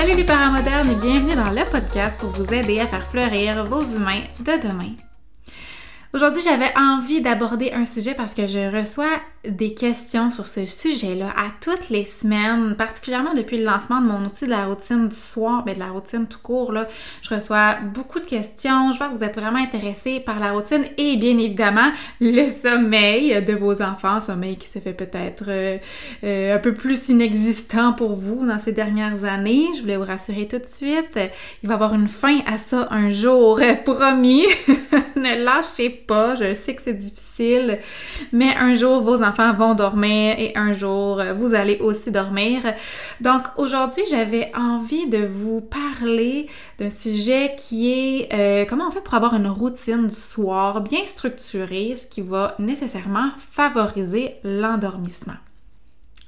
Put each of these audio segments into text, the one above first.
Salut les parents modernes et bienvenue dans le podcast pour vous aider à faire fleurir vos humains de demain. Aujourd'hui, j'avais envie d'aborder un sujet parce que je reçois des questions sur ce sujet-là à toutes les semaines, particulièrement depuis le lancement de mon outil de la routine du soir, mais de la routine tout court. Là, je reçois beaucoup de questions. Je vois que vous êtes vraiment intéressés par la routine et bien évidemment le sommeil de vos enfants, sommeil qui se fait peut-être euh, euh, un peu plus inexistant pour vous dans ces dernières années. Je voulais vous rassurer tout de suite, il va y avoir une fin à ça un jour, promis. ne lâchez pas, je sais que c'est difficile, mais un jour vos enfants vont dormir et un jour vous allez aussi dormir. Donc aujourd'hui, j'avais envie de vous parler d'un sujet qui est euh, comment on fait pour avoir une routine du soir bien structurée, ce qui va nécessairement favoriser l'endormissement.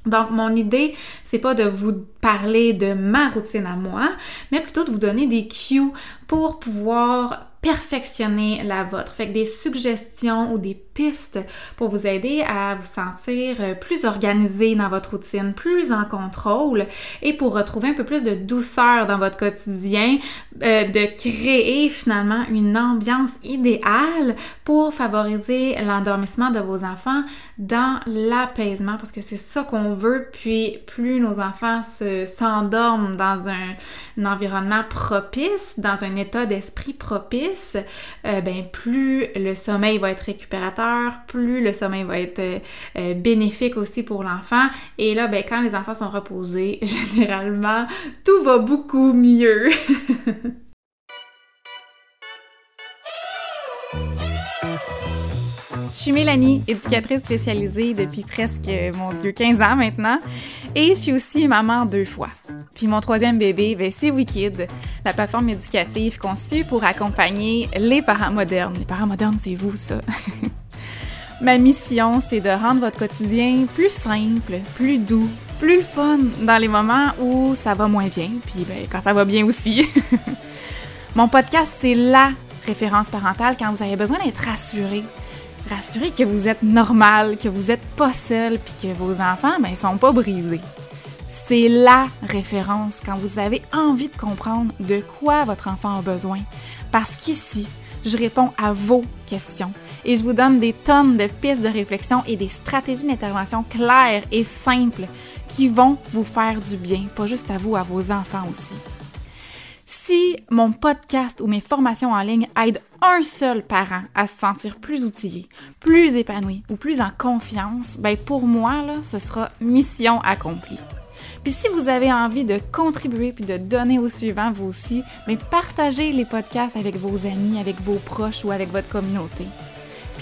Donc, mon idée, c'est pas de vous parler de ma routine à moi, mais plutôt de vous donner des cues pour pouvoir perfectionner la vôtre. Fait des suggestions ou des pistes pour vous aider à vous sentir euh, plus organisé dans votre routine, plus en contrôle et pour retrouver un peu plus de douceur dans votre quotidien, euh, de créer finalement une ambiance idéale pour favoriser l'endormissement de vos enfants dans l'apaisement parce que c'est ça qu'on veut. Puis plus nos enfants s'endorment dans un, environnement propice, dans un état d'esprit propice, euh, ben plus le sommeil va être récupérateur, plus le sommeil va être euh, euh, bénéfique aussi pour l'enfant. Et là, ben, quand les enfants sont reposés, généralement, tout va beaucoup mieux. Je suis Mélanie, éducatrice spécialisée depuis presque, mon Dieu, 15 ans maintenant. Et je suis aussi maman deux fois. Puis mon troisième bébé, ben, c'est Wikid, la plateforme éducative conçue pour accompagner les parents modernes. Les parents modernes, c'est vous, ça. Ma mission, c'est de rendre votre quotidien plus simple, plus doux, plus fun dans les moments où ça va moins bien, puis ben, quand ça va bien aussi. Mon podcast, c'est la référence parentale quand vous avez besoin d'être rassuré, rassurez que vous êtes normal, que vous n'êtes pas seul, puis que vos enfants, ben, sont pas brisés. C'est la référence quand vous avez envie de comprendre de quoi votre enfant a besoin. Parce qu'ici, je réponds à vos questions et je vous donne des tonnes de pistes de réflexion et des stratégies d'intervention claires et simples qui vont vous faire du bien, pas juste à vous, à vos enfants aussi. Si mon podcast ou mes formations en ligne aident un seul parent à se sentir plus outillé, plus épanoui ou plus en confiance, ben pour moi, là, ce sera mission accomplie. Puis si vous avez envie de contribuer puis de donner au suivant vous aussi, mais ben partagez les podcasts avec vos amis, avec vos proches ou avec votre communauté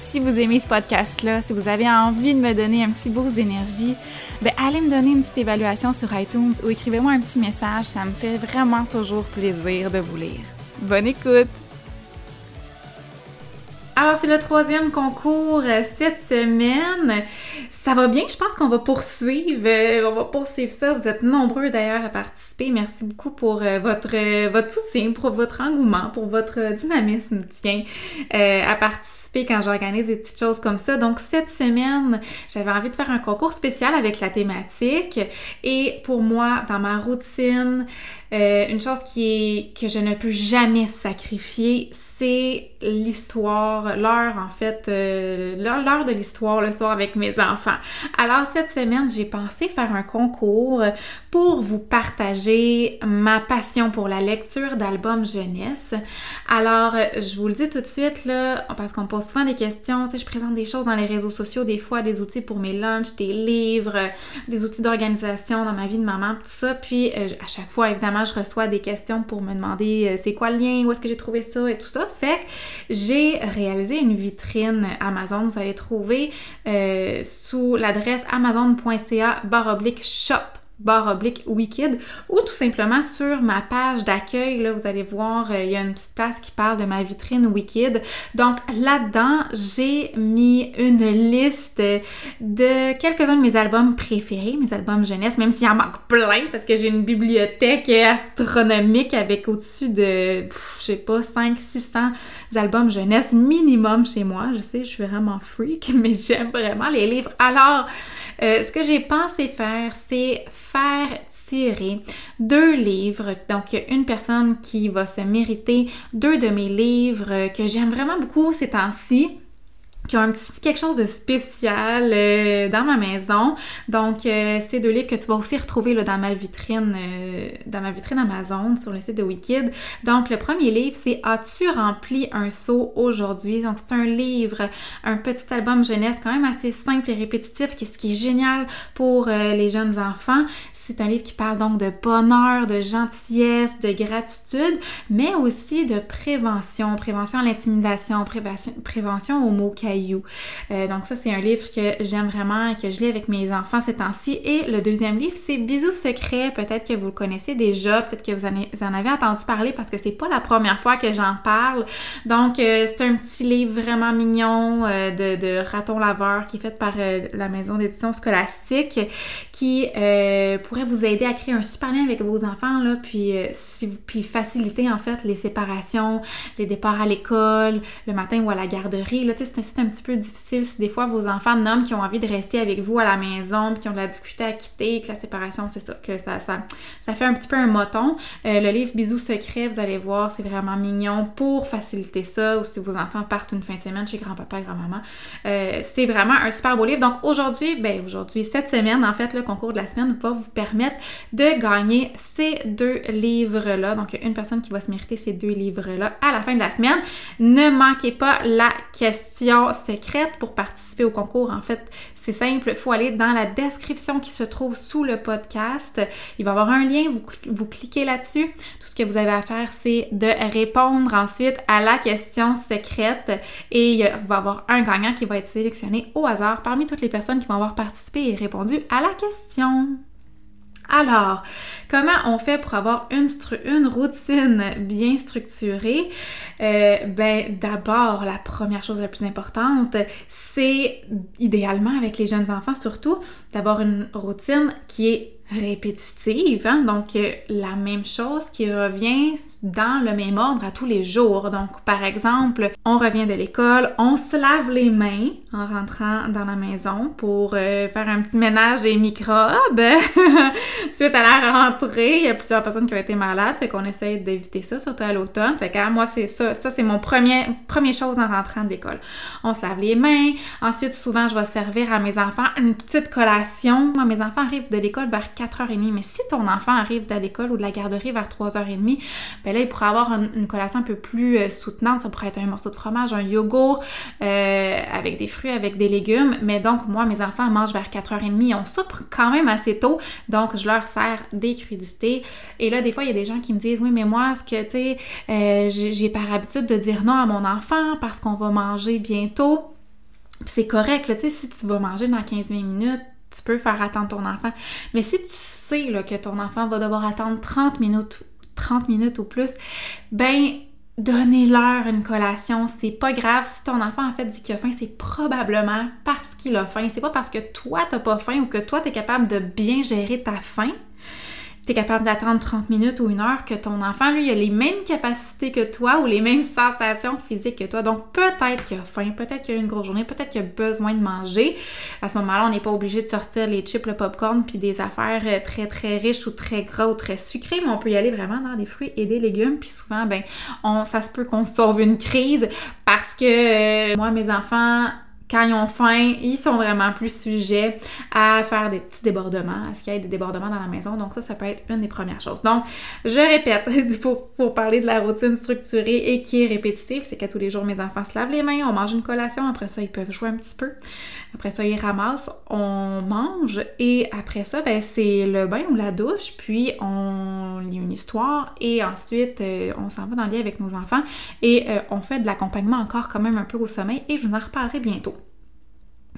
si vous aimez ce podcast-là, si vous avez envie de me donner un petit boost d'énergie, ben allez me donner une petite évaluation sur iTunes ou écrivez-moi un petit message. Ça me fait vraiment toujours plaisir de vous lire. Bonne écoute! Alors, c'est le troisième concours euh, cette semaine. Ça va bien, je pense qu'on va poursuivre. Euh, on va poursuivre ça. Vous êtes nombreux d'ailleurs à participer. Merci beaucoup pour euh, votre, votre soutien, pour votre engouement, pour votre dynamisme, tiens, à participer quand j'organise des petites choses comme ça. Donc cette semaine, j'avais envie de faire un concours spécial avec la thématique et pour moi, dans ma routine, euh, une chose qui est que je ne peux jamais sacrifier, c'est l'histoire, l'heure en fait, euh, l'heure de l'histoire le soir avec mes enfants. Alors cette semaine, j'ai pensé faire un concours pour vous partager ma passion pour la lecture d'albums jeunesse. Alors je vous le dis tout de suite là, parce qu'on souvent des questions, tu sais, je présente des choses dans les réseaux sociaux, des fois des outils pour mes lunchs, des livres, des outils d'organisation dans ma vie de maman, tout ça. Puis euh, à chaque fois, évidemment je reçois des questions pour me demander euh, c'est quoi le lien, où est-ce que j'ai trouvé ça et tout ça. Fait que j'ai réalisé une vitrine Amazon. Vous allez trouver euh, sous l'adresse amazon.ca shop barre oblique Wicked ou tout simplement sur ma page d'accueil, là, vous allez voir, euh, il y a une petite place qui parle de ma vitrine Wicked. Donc là-dedans, j'ai mis une liste de quelques-uns de mes albums préférés, mes albums jeunesse, même s'il en manque plein parce que j'ai une bibliothèque astronomique avec au-dessus de, je sais pas, 5 600 albums jeunesse minimum chez moi. Je sais, je suis vraiment freak, mais j'aime vraiment les livres. Alors, euh, ce que j'ai pensé faire, c'est tirer deux livres. Donc, une personne qui va se mériter deux de mes livres que j'aime vraiment beaucoup ces temps-ci qui un petit quelque chose de spécial euh, dans ma maison. Donc, euh, c'est deux livres que tu vas aussi retrouver là, dans ma vitrine, euh, dans ma vitrine Amazon sur le site de Wicked. Donc, le premier livre, c'est As-tu rempli un seau aujourd'hui? Donc, c'est un livre, un petit album jeunesse quand même assez simple et répétitif, qui, ce qui est génial pour les jeunes enfants. C'est un livre qui parle donc de bonheur, de gentillesse, de gratitude, mais aussi de prévention, prévention à l'intimidation, prévention, aux mots euh, donc ça, c'est un livre que j'aime vraiment et que je lis avec mes enfants ces temps-ci. Et le deuxième livre, c'est Bisous secrets. Peut-être que vous le connaissez déjà, peut-être que vous en, avez entendu parler parce que c'est pas la première fois que j'en parle. Donc euh, c'est un petit livre vraiment mignon euh, de, raton laveur qui est fait par la maison d'édition scolastique qui pourrait vous aider à créer un super lien avec vos enfants là, puis, faciliter en fait les séparations, les départs à l'école, le matin ou à la garderie. Là, c'est un petit peu difficile si des fois vos enfants nomment qui ont envie de rester avec vous à la maison, puis qui ont de la difficulté à quitter, que la séparation, c'est ça, que ça, ça, ça fait un petit peu un moton. Euh, le livre Bisous secrets, vous allez voir, c'est vraiment mignon pour faciliter ça, ou si vos enfants partent une fin de semaine chez grand-papa et grand-maman. Euh, c'est vraiment un super beau livre. Donc aujourd'hui, ben aujourd'hui, cette semaine, en fait, le concours de la semaine va vous permettre de gagner ces deux livres-là. Donc une personne qui va se mériter ces deux livres-là à la fin de la semaine. Ne manquez pas la question secrète pour participer au concours. En fait, c'est simple, il faut aller dans la description qui se trouve sous le podcast. Il va y avoir un lien, vous, vous cliquez là-dessus. Tout ce que vous avez à faire, c'est de répondre ensuite à la question secrète et il va y avoir un gagnant qui va être sélectionné au hasard parmi toutes les personnes qui vont avoir participé et répondu à la question. Alors, comment on fait pour avoir une, routine bien structurée? Euh, ben, d'abord, la première chose la plus importante, c'est idéalement avec les jeunes enfants surtout, d'avoir une routine qui est répétitive, hein? donc euh, la même chose qui revient dans le même ordre à tous les jours. Donc par exemple, on revient de l'école, on se lave les mains en rentrant dans la maison pour euh, faire un petit ménage des microbes. Suite à la rentrée, il y a plusieurs personnes qui ont été malades, fait qu'on essaye d'éviter ça, surtout à l'automne. Fait que moi c'est ça, ça c'est mon premier première chose en rentrant de l'école. On se lave les mains. Ensuite, souvent je vais servir à mes enfants une petite collation. Moi, mes enfants arrivent de l'école vers 4h30. Mais si ton enfant arrive de l'école ou de la garderie vers 3h30, ben là, il pourrait avoir une, collation un peu plus euh, soutenante. Ça pourrait être un morceau de fromage, un yogourt euh, avec des fruits, avec des légumes. Mais donc, moi, mes enfants mangent vers 4h30. On soupe quand même assez tôt. Donc, je leur sers des crudités. Et là, des fois, il y a des gens qui me disent, oui, mais moi, ce que, tu sais, euh, j'ai par habitude de dire non à mon enfant parce qu'on va manger bientôt? C'est correct, tu sais, si tu vas manger dans 15-20 minutes, tu peux faire attendre ton enfant. Mais si tu sais là, que ton enfant va devoir attendre 30 minutes, 30 minutes ou plus, ben donnez-leur une collation. C'est pas grave. Si ton enfant en fait dit qu'il a faim, c'est probablement parce qu'il a faim. C'est pas parce que toi t'as pas faim ou que toi t'es capable de bien gérer ta faim capable d'attendre 30 minutes ou une heure, que ton enfant, lui, a les mêmes capacités que toi ou les mêmes sensations physiques que toi. Donc, peut-être qu'il a faim, peut-être qu'il a une grosse journée, peut-être qu'il a besoin de manger. À ce moment-là, on n'est pas obligé de sortir les chips, le popcorn, puis des affaires euh, très, très riches ou très gras ou très sucrées, mais on peut y aller vraiment dans des fruits et des légumes. Puis souvent, ben, on, ça se peut qu'on sauve une crise parce que euh, moi, mes enfants, quand ils ont faim, ils sont vraiment plus sujets à faire des petits débordements, à ce qu'il y ait des débordements dans la maison. Donc ça, ça peut être une des premières choses. Donc, je répète, pour, parler de la routine structurée et qui est répétitive, c'est qu'à tous les jours, mes enfants se lavent les mains, on mange une collation, après ça, ils peuvent jouer un petit peu. Après ça, ils ramassent, on mange et après ça, ben, c'est le bain ou la douche, puis on lit une histoire et ensuite, euh, on s'en va dans le lit avec nos enfants et euh, on fait de l'accompagnement encore quand même un peu au sommeil et je vous en reparlerai bientôt.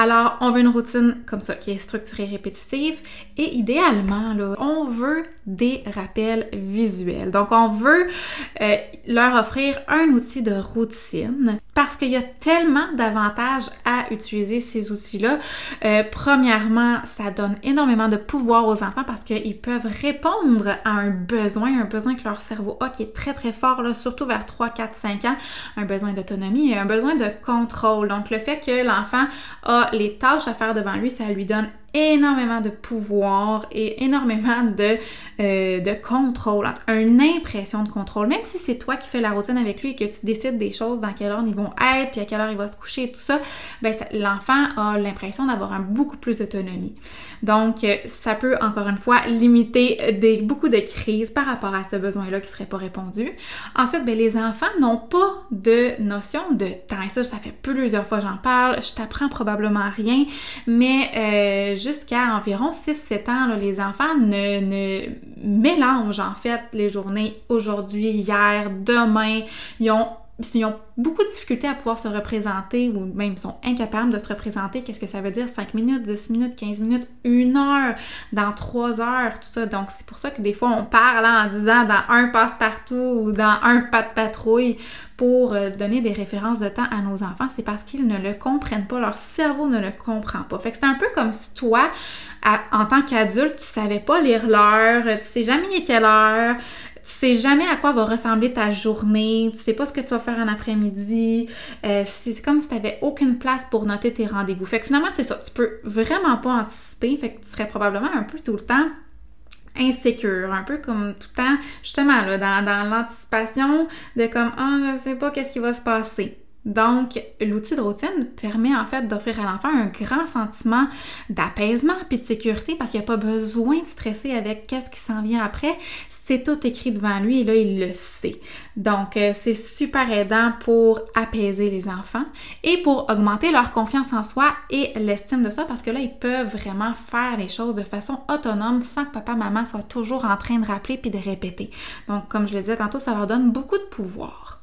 Alors, on veut une routine comme ça, qui est structurée, répétitive, et idéalement, là, on veut des rappels visuels. Donc, on veut euh, leur offrir un outil de routine parce qu'il y a tellement d'avantages à utiliser ces outils-là. Euh, premièrement, ça donne énormément de pouvoir aux enfants parce qu'ils peuvent répondre à un besoin, un besoin que leur cerveau a qui est très très fort, là, surtout vers 3, 4, 5 ans, un besoin d'autonomie et un besoin de contrôle. Donc le fait que l'enfant a les tâches à faire devant lui, ça lui donne énormément de pouvoir et énormément de, euh, de contrôle, une impression de contrôle. Même si c'est toi qui fais la routine avec lui et que tu décides des choses, dans quelle heure ils vont être, puis à quelle heure il va se coucher et tout ça, ben l'enfant a l'impression d'avoir beaucoup plus d'autonomie. Donc, euh, ça peut encore une fois limiter des, beaucoup de crises par rapport à ce besoin-là qui ne serait pas répondu. Ensuite, ben, les enfants n'ont pas de notion de temps. Et ça, ça fait plusieurs fois que j'en parle. Je t'apprends probablement rien, mais euh, jusqu'à environ 6-7 ans, les enfants ne, ne mélangent en fait les journées aujourd'hui, hier, demain. Ils ont s'ils ont beaucoup de difficultés à pouvoir se représenter ou même sont incapables de se représenter, qu'est-ce que ça veut dire? 5 minutes, 10 minutes, 15 minutes, 1 heure, dans 3 heures, tout ça. Donc c'est pour ça que des fois on parle en disant dans un passe-partout ou dans un pas de patrouille pour euh, donner des références de temps à nos enfants, c'est parce qu'ils ne le comprennent pas, leur cerveau ne le comprend pas. Fait que c'est un peu comme si toi, en tant qu'adulte, tu savais pas lire l'heure, tu sais jamais quelle heure, tu sais jamais à quoi va ressembler ta journée, tu sais pas ce que tu vas faire en après-midi. Euh, c'est comme si tu n'avais aucune place pour noter tes rendez-vous. Fait que finalement, c'est ça. Tu peux vraiment pas anticiper. Fait que tu serais probablement un peu tout le temps insécure, un peu comme tout le temps, justement, là, dans, dans l'anticipation de comme, ah, oh, je sais pas qu'est-ce qui va se passer. Donc, l'outil de routine permet en fait d'offrir à l'enfant un grand sentiment d'apaisement puis de sécurité parce qu'il n'y a pas besoin de stresser avec qu'est-ce qui s'en vient après. C'est tout écrit devant lui et là, il le sait. Donc, euh, c'est super aidant pour apaiser les enfants et pour augmenter leur confiance en soi et l'estime de soi parce que là, ils peuvent vraiment faire les choses de façon autonome sans que papa, maman soient toujours en train de rappeler puis de répéter. Donc, comme je le disais tantôt, ça leur donne beaucoup de pouvoir.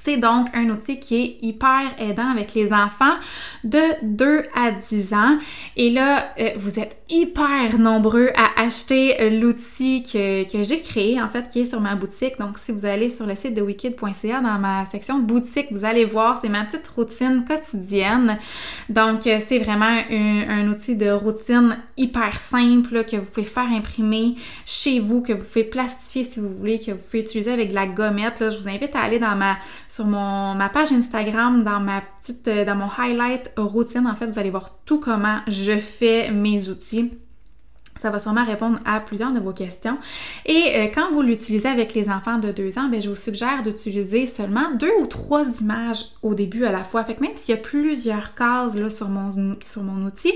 C'est donc un outil qui est hyper aidant avec les enfants de 2 à 10 ans. Et là, euh, vous êtes hyper nombreux à acheter l'outil que, j'ai créé, en fait, qui est sur ma boutique. Donc, si vous allez sur le site de wicked.ca, dans ma section boutique, vous allez voir, c'est ma petite routine quotidienne. Donc, euh, c'est vraiment un, outil de routine hyper simple que vous pouvez faire imprimer chez vous, que vous pouvez plastifier si vous voulez, que vous pouvez utiliser avec de la gommette. Là, je vous invite à aller dans ma sur mon, ma page Instagram, dans ma petite, euh, dans mon highlight routine, en fait, vous allez voir tout comment je fais mes outils. Ça va sûrement répondre à plusieurs de vos questions. Et euh, quand vous l'utilisez avec les enfants de 2 ans, bien, je vous suggère d'utiliser seulement deux ou trois images au début à la fois. Fait que même s'il y a plusieurs cases là, sur, mon, sur mon outil,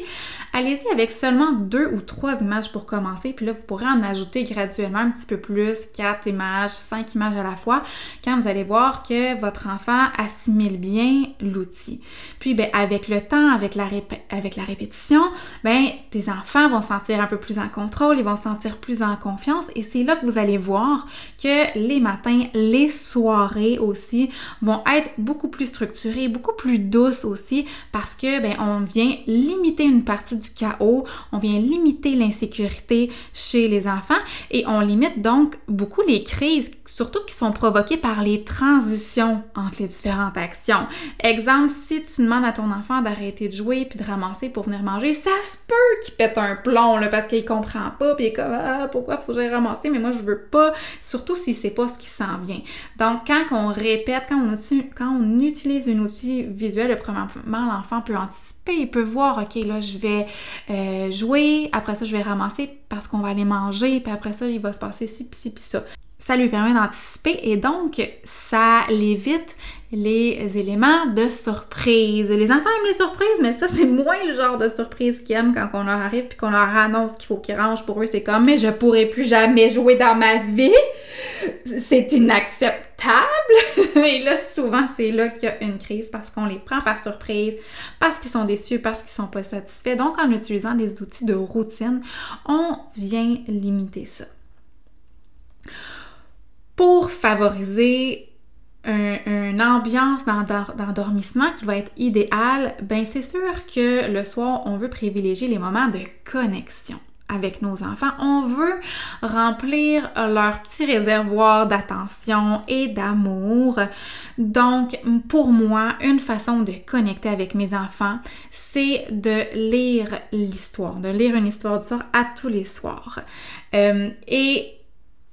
allez-y avec seulement deux ou trois images pour commencer. Puis là, vous pourrez en ajouter graduellement un petit peu plus, quatre images, cinq images à la fois, quand vous allez voir que votre enfant assimile bien l'outil. Puis, bien, avec le temps, avec la, avec la répétition, bien, tes enfants vont sentir un peu plus en contrôle, ils vont se sentir plus en confiance et c'est là que vous allez voir que les matins, les soirées aussi vont être beaucoup plus structurées, beaucoup plus douces aussi parce que ben on vient limiter une partie du chaos, on vient limiter l'insécurité chez les enfants et on limite donc beaucoup les crises, surtout qui sont provoquées par les transitions entre les différentes actions. Exemple, si tu demandes à ton enfant d'arrêter de jouer puis de ramasser pour venir manger, ça se peut qu'il pète un plomb là parce que il comprend pas, puis il est comme ah, pourquoi faut que j'aille ramasser, mais moi je veux pas, surtout si c'est pas ce qui s'en vient. Donc quand on répète, quand on, quand on utilise un outil visuel, premièrement l'enfant peut anticiper, il peut voir ok là je vais euh, jouer, après ça je vais ramasser parce qu'on va aller manger, puis après ça il va se passer ci puis ci puis ça ça lui permet d'anticiper et donc ça l'évite les éléments de surprise. Les enfants aiment les surprises, mais ça, c'est moins le genre de surprise qu'ils aiment quand on leur arrive puis qu'on leur annonce qu'il faut qu'ils rangent. Pour eux, c'est comme, mais je pourrai plus jamais jouer dans ma vie. C'est inacceptable. et là, souvent, c'est là qu'il y a une crise parce qu'on les prend par surprise, parce qu'ils sont déçus, parce qu'ils sont pas satisfaits. Donc, en utilisant des outils de routine, on vient limiter ça pour favoriser une ambiance d'endormissement qui va être idéale, ben c'est sûr que le soir, on veut privilégier les moments de connexion avec nos enfants. On veut remplir leur petit réservoir d'attention et d'amour. Donc, pour moi, une façon de connecter avec mes enfants, c'est de lire l'histoire, de lire une histoire du soir à tous les soirs. Euh, et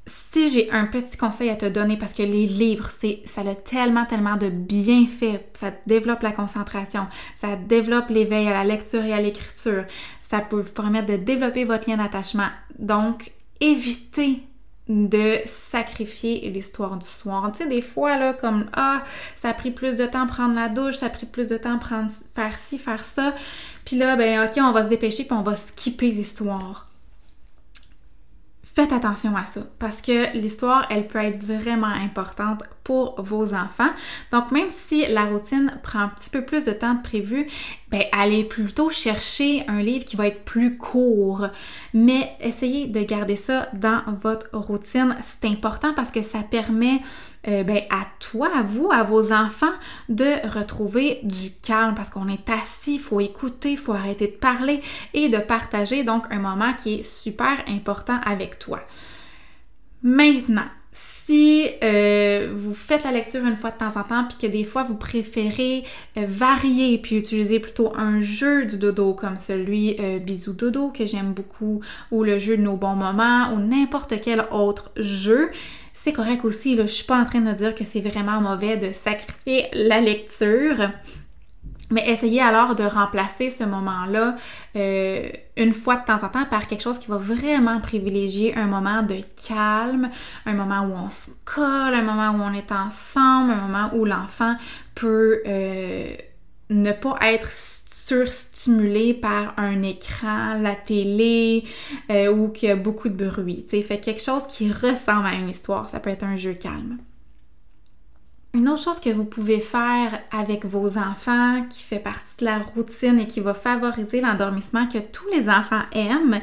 si j'ai un petit conseil à te donner, parce que les livres, c'est, ça a tellement, tellement de bienfaits. Ça développe la concentration, ça développe l'éveil à la lecture et à l'écriture. Ça peut vous permettre de développer votre lien d'attachement. Donc, évitez de sacrifier l'histoire du soir. Tu sais, des fois, là, comme Ah, ça a pris plus de temps prendre la douche, ça a pris plus de temps faire ci, faire ça. Puis là, ben ok, on va se dépêcher, puis on va skipper l'histoire. Faites attention à ça parce que l'histoire, elle peut être vraiment importante pour vos enfants. Donc, même si la routine prend un petit peu plus de temps de prévu, ben, allez plutôt chercher un livre qui va être plus court. Mais essayez de garder ça dans votre routine. C'est important parce que ça permet euh, ben, à toi, à vous, à vos enfants de retrouver du calme parce qu'on est assis, il faut écouter, il faut arrêter de parler et de partager donc un moment qui est super important avec toi. Maintenant, si euh, vous faites la lecture une fois de temps en temps, puis que des fois vous préférez euh, varier puis utiliser plutôt un jeu du dodo comme celui Bisou Dodo que j'aime beaucoup, ou le jeu de nos bons moments, ou n'importe quel autre jeu, c'est correct aussi. Là, je suis pas en train de dire que c'est vraiment mauvais de sacrifier la lecture. Mais essayez alors de remplacer ce moment-là euh, une fois de temps en temps par quelque chose qui va vraiment privilégier un moment de calme, un moment où on se colle, un moment où on est ensemble, un moment où l'enfant peut euh, ne pas être surstimulé par un écran, la télé euh, ou qu'il y a beaucoup de bruit. sais, Fait quelque chose qui ressemble à une histoire. Ça peut être un jeu calme. Une autre chose que vous pouvez faire avec vos enfants qui fait partie de la routine et qui va favoriser l'endormissement que tous les enfants aiment,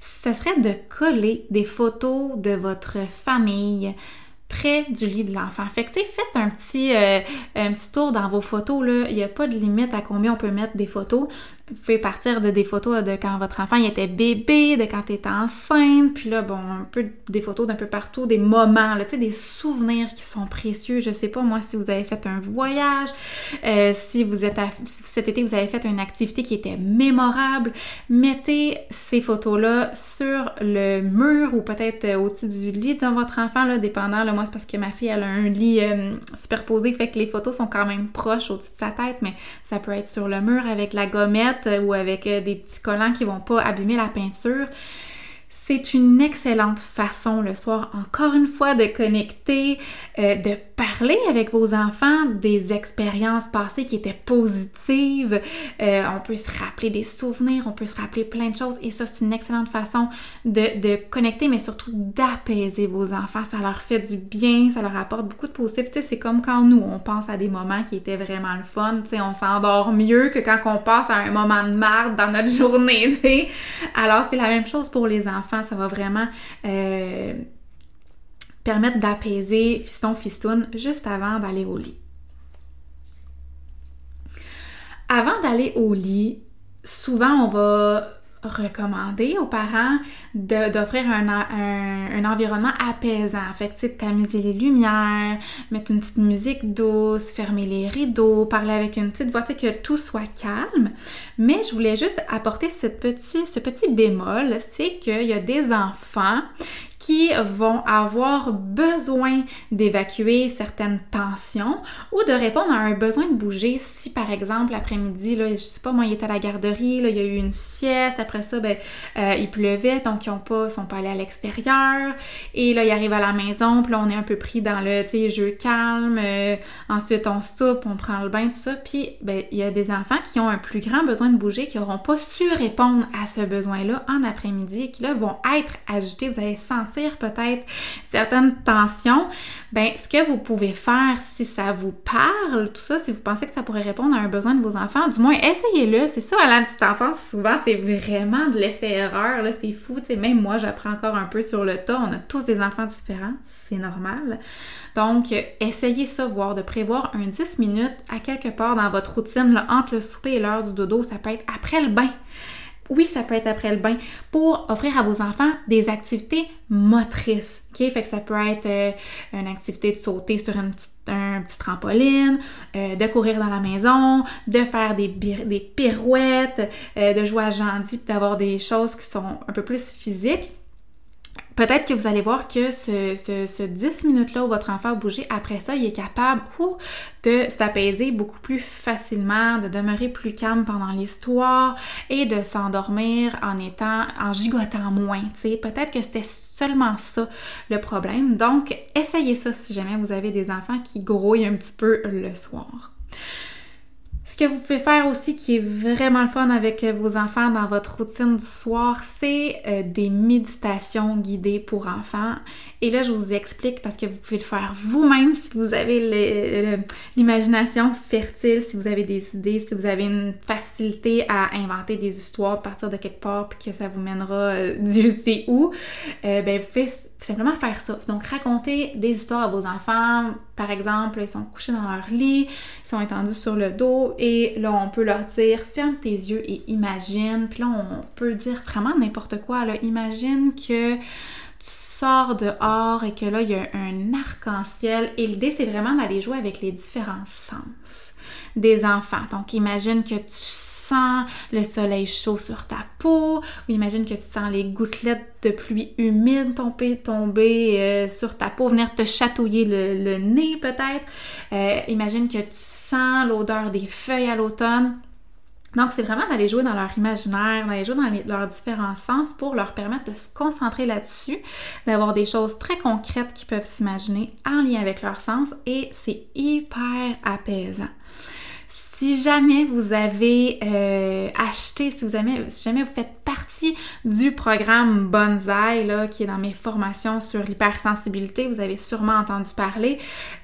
ce serait de coller des photos de votre famille, près du lit de l'enfant. Fait faites un petit, euh, un petit tour dans vos photos. Il n'y a pas de limite à combien on peut mettre des photos. Vous pouvez partir de des photos de quand votre enfant il était bébé, de quand tu étais enceinte, puis là, bon, un peu des photos d'un peu partout, des moments, là, des souvenirs qui sont précieux. Je sais pas, moi, si vous avez fait un voyage, euh, si vous êtes, cet été, vous avez fait une activité qui était mémorable, mettez ces photos-là sur le mur ou peut-être euh, au-dessus du lit de votre enfant, là, dépendant, moi, c'est parce que ma fille, elle a un lit euh, superposé, fait que les photos sont quand même proches au-dessus de sa tête, mais ça peut être sur le mur avec la gommette, ou avec euh, des petits collants qui vont pas abîmer la peinture. C'est une excellente façon le soir, encore une fois, de connecter, euh, de parler avec vos enfants des expériences passées qui étaient positives. Euh, on peut se rappeler des souvenirs, on peut se rappeler plein de choses et ça, c'est une excellente façon de, connecter, mais surtout d'apaiser vos enfants. Ça leur fait du bien, ça leur apporte beaucoup de positif. c'est comme quand nous, on pense à des moments qui étaient vraiment le fun. on s'endort mieux que quand on passe à un moment de marde dans notre journée. Alors, c'est la même chose pour les enfants ça va vraiment euh, permettre d'apaiser fiston fistoun juste avant d'aller au lit. Avant d'aller au lit, souvent on va recommander aux parents d'offrir un, environnement apaisant. Fait tu sais, tamiser les lumières, mettre une petite musique douce, fermer les rideaux, parler avec une petite voix, tu sais, que tout soit calme. Mais je voulais juste apporter ce petit bémol, c'est qu'il y a des enfants qui vont avoir besoin d'évacuer certaines tensions ou de répondre à un besoin de bouger. Si par exemple l'après-midi, je sais pas, moi, il était à la garderie, il y a eu une sieste, après ça, ben, euh, il pleuvait, donc ils ont pas, sont pas allés à l'extérieur. Et là, ils arrivent à la maison, puis là, on est un peu pris dans le jeu calme. Euh, ensuite, on soupe, on prend le bain, tout ça. Puis, ben, il y a des enfants qui ont un plus grand besoin de bouger, qui n'auront pas su répondre à ce besoin-là en après-midi et qui là vont être agités. Vous allez sentir peut-être certaines tensions, ben ce que vous pouvez faire si ça vous parle, tout ça, si vous pensez que ça pourrait répondre à un besoin de vos enfants, du moins essayez-le. C'est ça à la petite enfance, souvent c'est vraiment de l'essai-erreur, là, c'est fou. sais, même moi, j'apprends encore un peu sur le tas. On a tous des enfants différents, c'est normal. Donc, essayez ça, voir de prévoir un 10 minutes à quelque part dans votre routine entre le souper et l'heure du dodo. Ça peut être après le bain. Oui, ça peut être après le bain pour offrir à vos enfants des activités motrices. OK? Fait que ça peut être euh, une activité de sauter sur un petit trampoline, euh, de courir dans la maison, de faire des, pirouettes, euh, de jouer à gentil, d'avoir des choses qui sont un peu plus physiques Peut-être que vous allez voir que ce, ce, 10 minutes-là où votre enfant a bougé, après ça, il est capable de s'apaiser beaucoup plus facilement, de demeurer plus calme pendant l'histoire et de s'endormir en étant, en gigotant moins. Peut-être que c'était seulement ça le problème. Donc, essayez ça si jamais vous avez des enfants qui grouillent un petit peu le soir. Ce que vous pouvez faire aussi qui est vraiment le fun avec euh, vos enfants dans votre routine du soir, c'est euh, des méditations guidées pour enfants. Et là, je vous explique parce que vous pouvez le faire vous-même si vous avez l'imagination fertile, si vous avez des idées, si vous avez une facilité à inventer des histoires à partir de quelque part puis que ça vous mènera euh, Dieu sait où. ben, vous pouvez simplement faire ça. Donc, raconter des histoires à vos enfants. Par exemple, ils sont couchés dans leur lit, ils sont étendus sur le dos et là, on peut leur dire ferme tes yeux et imagine. Puis là, on peut dire vraiment n'importe quoi. Là. Imagine que sors dehors et que là, il y a un arc-en-ciel. Et l'idée, c'est vraiment d'aller jouer avec les différents sens des enfants. Donc, imagine que tu sens le soleil chaud sur ta peau, ou imagine que tu sens les gouttelettes de pluie humide tomber, tomber euh, sur ta peau, venir te chatouiller le, nez peut-être. Euh, imagine que tu sens l'odeur des feuilles à l'automne. Donc, c'est vraiment d'aller jouer dans leur imaginaire, d'aller jouer dans leurs différents sens pour leur permettre de se concentrer là-dessus, d'avoir des choses très concrètes qui peuvent s'imaginer en lien avec leur sens et c'est hyper apaisant. Si jamais vous avez euh, acheté, si, jamais, vous faites partie du programme Bonsai, là, qui est dans mes formations sur l'hypersensibilité, vous avez sûrement entendu parler,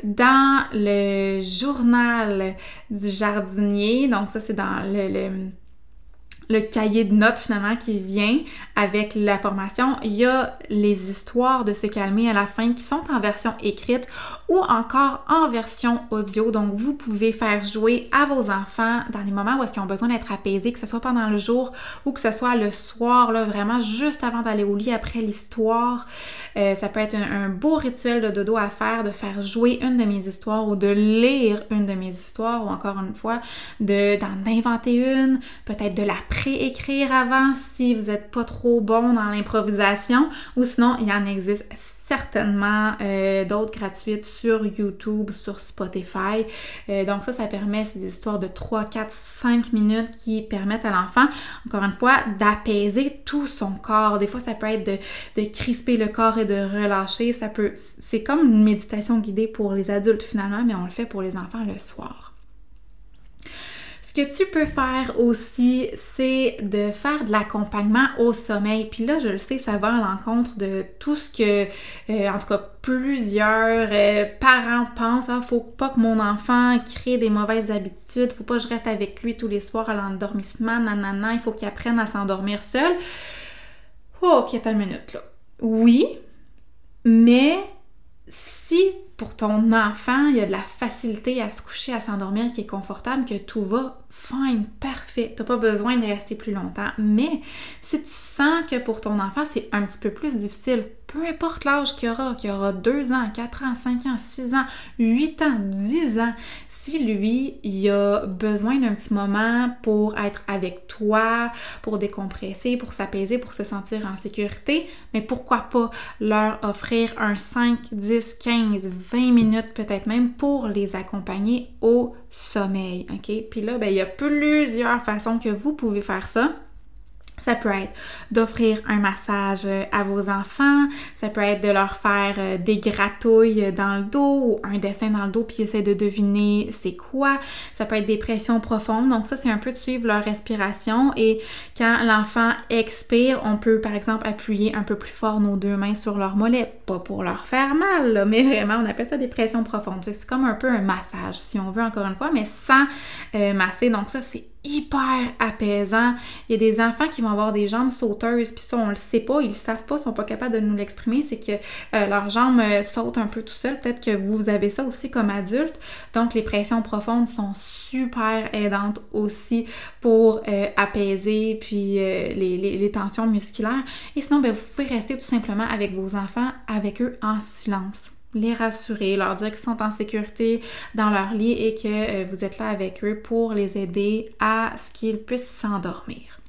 dans le journal du jardinier, donc ça c'est dans le cahier de notes finalement qui vient avec la formation. Il y a les histoires de se calmer à la fin qui sont en version écrite ou encore en version audio. Donc vous pouvez faire jouer à vos enfants dans les moments où est-ce qu'ils ont besoin d'être apaisés, que ce soit pendant le jour ou que ce soit le soir, là, vraiment juste avant d'aller au lit après l'histoire. Euh, ça peut être un, beau rituel de dodo à faire, de faire jouer une de mes histoires ou de lire une de mes histoires ou encore une fois de d'en inventer une, peut-être de la écrire avant si vous n'êtes pas trop bon dans l'improvisation ou sinon il y en existe certainement euh, d'autres gratuites sur YouTube, sur Spotify. Euh, donc ça, ça permet, c'est des histoires de 3, 4, 5 minutes qui permettent à l'enfant, encore une fois, d'apaiser tout son corps. Des fois, ça peut être de, de crisper le corps et de relâcher. Ça peut, c'est comme une méditation guidée pour les adultes finalement, mais on le fait pour les enfants le soir. Ce que tu peux faire aussi, c'est de faire de l'accompagnement au sommeil. Puis là, je le sais, ça va à l'encontre de tout ce que, euh, en tout cas, plusieurs euh, parents pensent. Ah, faut pas que mon enfant crée des mauvaises habitudes. Faut pas que je reste avec lui tous les soirs à l'endormissement. Nanana, il faut qu'il apprenne à s'endormir seul. Oh, ok, attends une minute là. Oui, mais si pour ton enfant, il y a de la facilité à se coucher, à s'endormir, qui est confortable, que tout va fine, parfait. Tu n'as pas besoin de rester plus longtemps. Mais si tu sens que pour ton enfant, c'est un petit peu plus difficile, peu importe l'âge qu'il aura, qu'il aura 2 ans, 4 ans, 5 ans, 6 ans, 8 ans, 10 ans, si lui, il a besoin d'un petit moment pour être avec toi, pour décompresser, pour s'apaiser, pour se sentir en sécurité, mais pourquoi pas leur offrir un 5, 10, 15, 20 minutes peut-être même pour les accompagner au sommeil, OK? Puis là, ben, il y a plusieurs façons que vous pouvez faire ça. Ça peut être d'offrir un massage à vos enfants, ça peut être de leur faire euh, des gratouilles dans le dos ou un dessin dans le dos puis essayer de deviner c'est quoi. Ça peut être des pressions profondes. Donc ça, c'est un peu de suivre leur respiration et quand l'enfant expire, on peut par exemple appuyer un peu plus fort nos deux mains sur leur mollet. Pas pour leur faire mal, mais vraiment, on appelle ça des pressions profondes. C'est comme un peu un massage, si on veut encore une fois, mais sans euh, masser. Donc ça, c'est hyper apaisant. Il y a des enfants qui vont avoir des jambes sauteuses, puis ça, on le sait pas, ils le savent pas, ils sont pas capables de nous l'exprimer, c'est que euh, leurs jambes euh, sautent un peu tout seul. Peut-être que vous avez ça aussi comme adulte. Donc, les pressions profondes sont super aidantes aussi pour euh, apaiser puis les, tensions musculaires. Et sinon, ben, vous pouvez rester tout simplement avec vos enfants, avec eux en silence les rassurer, leur dire qu'ils sont en sécurité dans leur lit et que euh, vous êtes là avec eux pour les aider à ce qu'ils puissent s'endormir.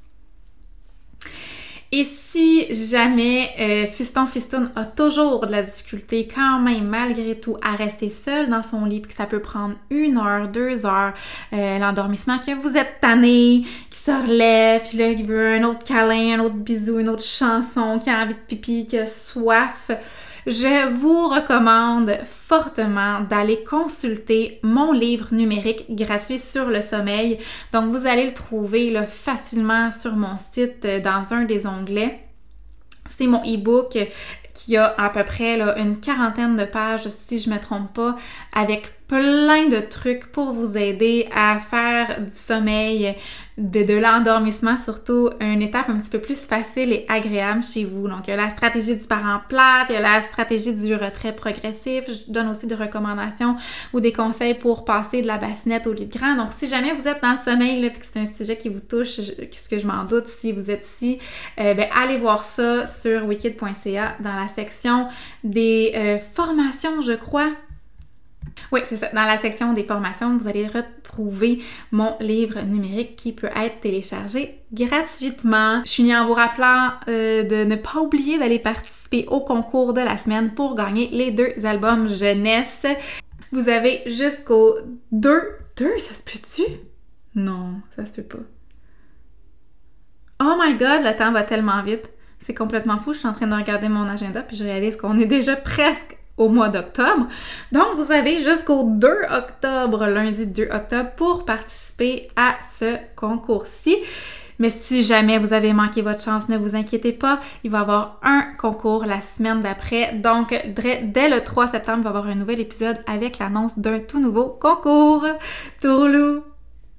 Et si jamais euh, Fiston Fiston a toujours de la difficulté quand même malgré tout à rester seul dans son lit, puis que ça peut prendre une heure, deux heures, euh, l'endormissement, que vous êtes tanné, qui se relève, puis là, il veut un autre câlin, un autre bisou, une autre chanson, qui a envie de pipi, qui a soif, je vous recommande fortement d'aller consulter mon livre numérique gratuit sur le sommeil. Donc, vous allez le trouver facilement sur mon site euh, dans un des onglets. C'est mon e-book qui a à peu près une quarantaine de pages, si je ne me trompe pas, avec plein de trucs pour vous aider à faire du sommeil, de, l'endormissement surtout, une étape un petit peu plus facile et agréable chez vous. Donc, il y a la stratégie du parent plate, il y a la stratégie du retrait progressif. Je donne aussi des recommandations ou des conseils pour passer de la bassinette au lit de grand. Donc, si jamais vous êtes dans le sommeil, et que c'est un sujet qui vous touche, ce que je m'en doute si vous êtes ici, ben, allez voir ça sur wikid.ca dans la section des euh, formations, je crois. Oui, c'est ça. Dans la section des formations, vous allez retrouver mon livre numérique qui peut être téléchargé gratuitement. Je finis en vous rappelant euh, de ne pas oublier d'aller participer au concours de la semaine pour gagner les deux albums jeunesse. Vous avez jusqu'au 2... 2, ça se peut-tu? Non, ça se peut pas. Oh my god, le temps va tellement vite. C'est complètement fou. Je suis en train de regarder mon agenda puis je réalise qu'on est déjà presque mois d'octobre. Donc, vous avez jusqu'au 2 octobre, lundi 2 octobre, pour participer à ce concours-ci. Mais si jamais vous avez manqué votre chance, ne vous inquiétez pas, il va y avoir un concours la semaine d'après. Donc, dès le 3 septembre, il va y avoir un nouvel épisode avec l'annonce d'un tout nouveau concours. Tourlou!